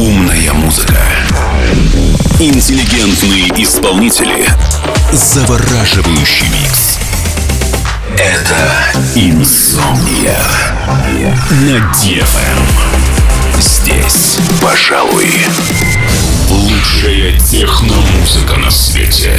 Умная музыка. Интеллигентные исполнители. Завораживающий микс. Это «Инсомния» на DFM. Здесь, пожалуй, лучшая техномузыка на свете.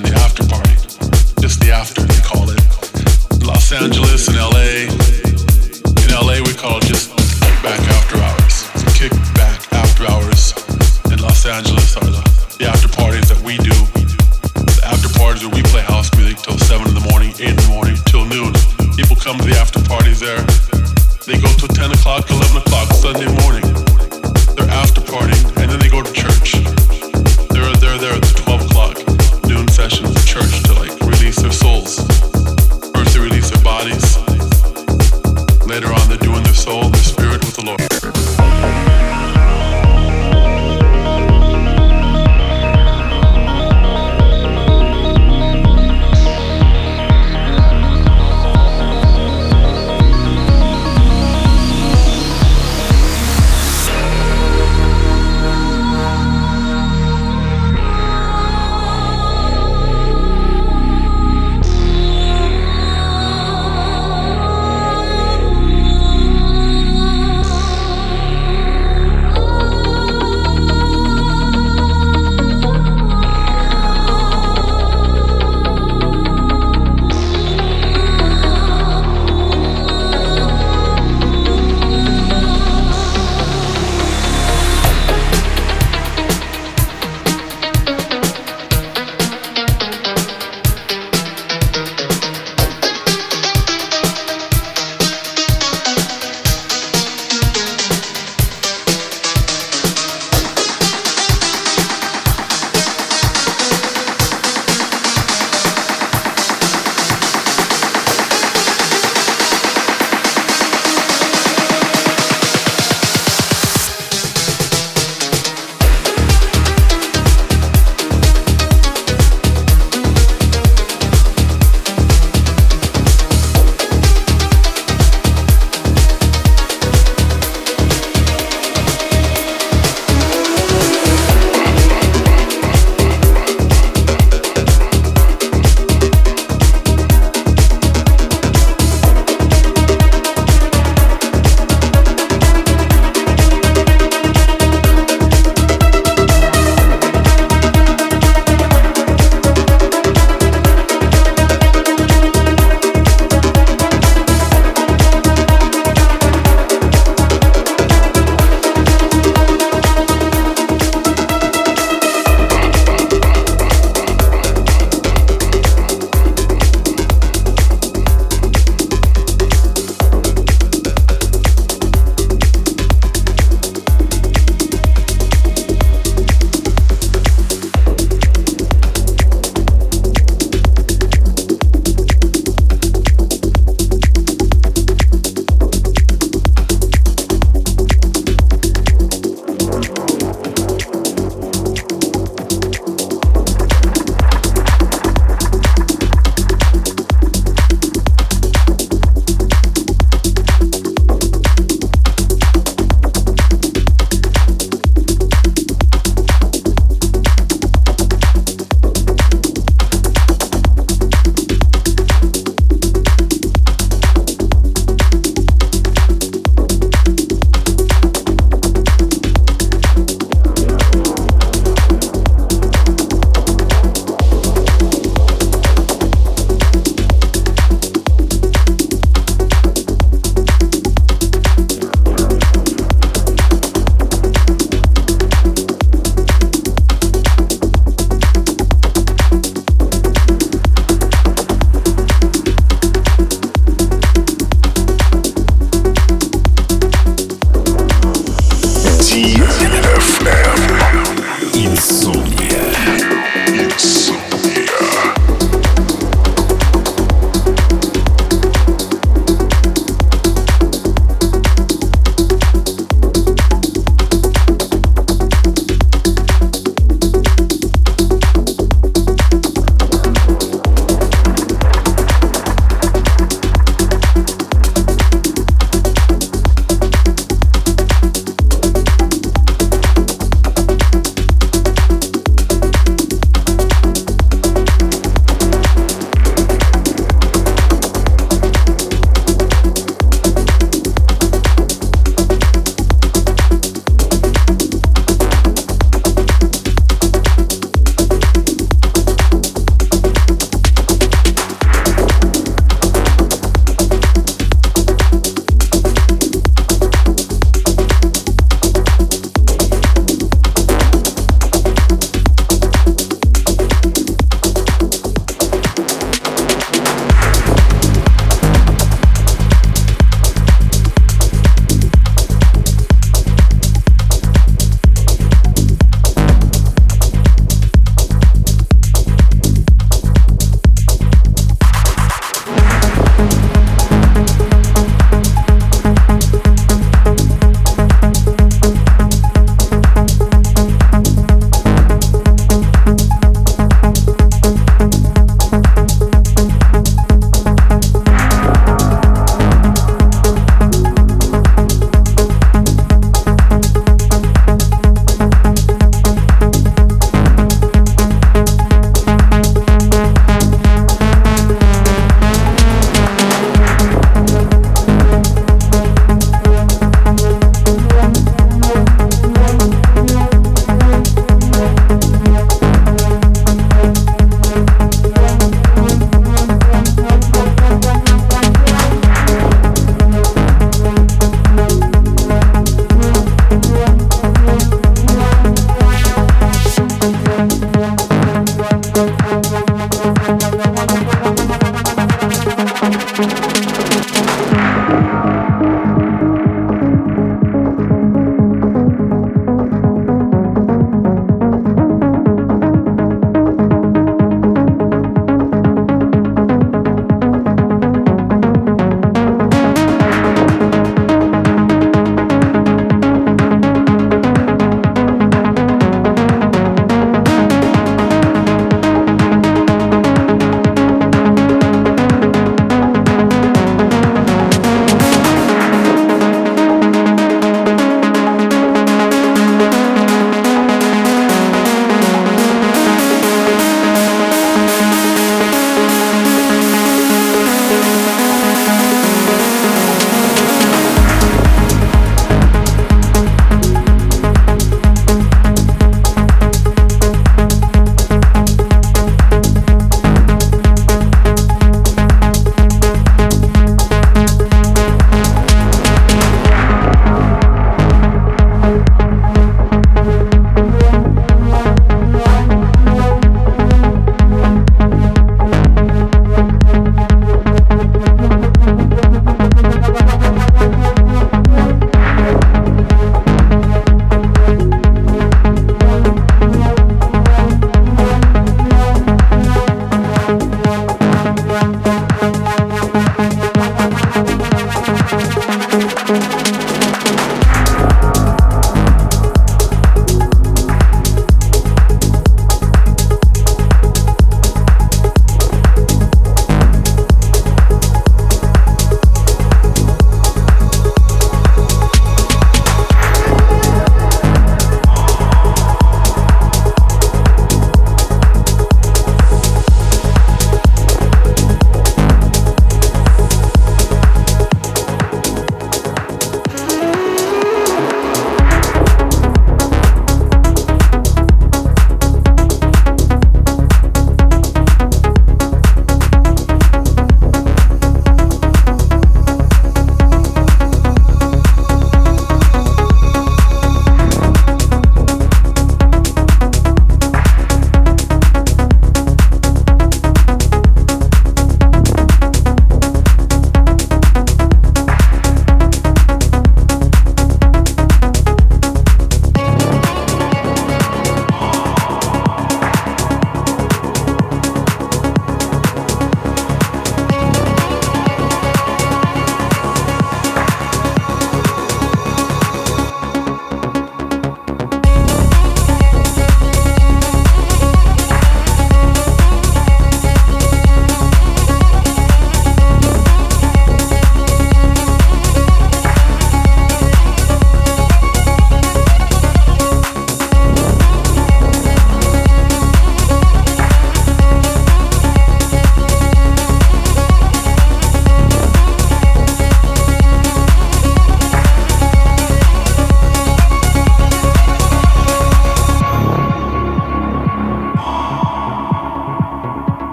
and the after party. Just the after, they call it. Los Angeles and LA. In LA, we call it just kick back after hours. Kick back after hours in Los Angeles are the, the after parties that we do. The after parties where we play house music till 7 in the morning, 8 in the morning, till noon. People come to the after parties there. They go till 10 o'clock, 11 o'clock.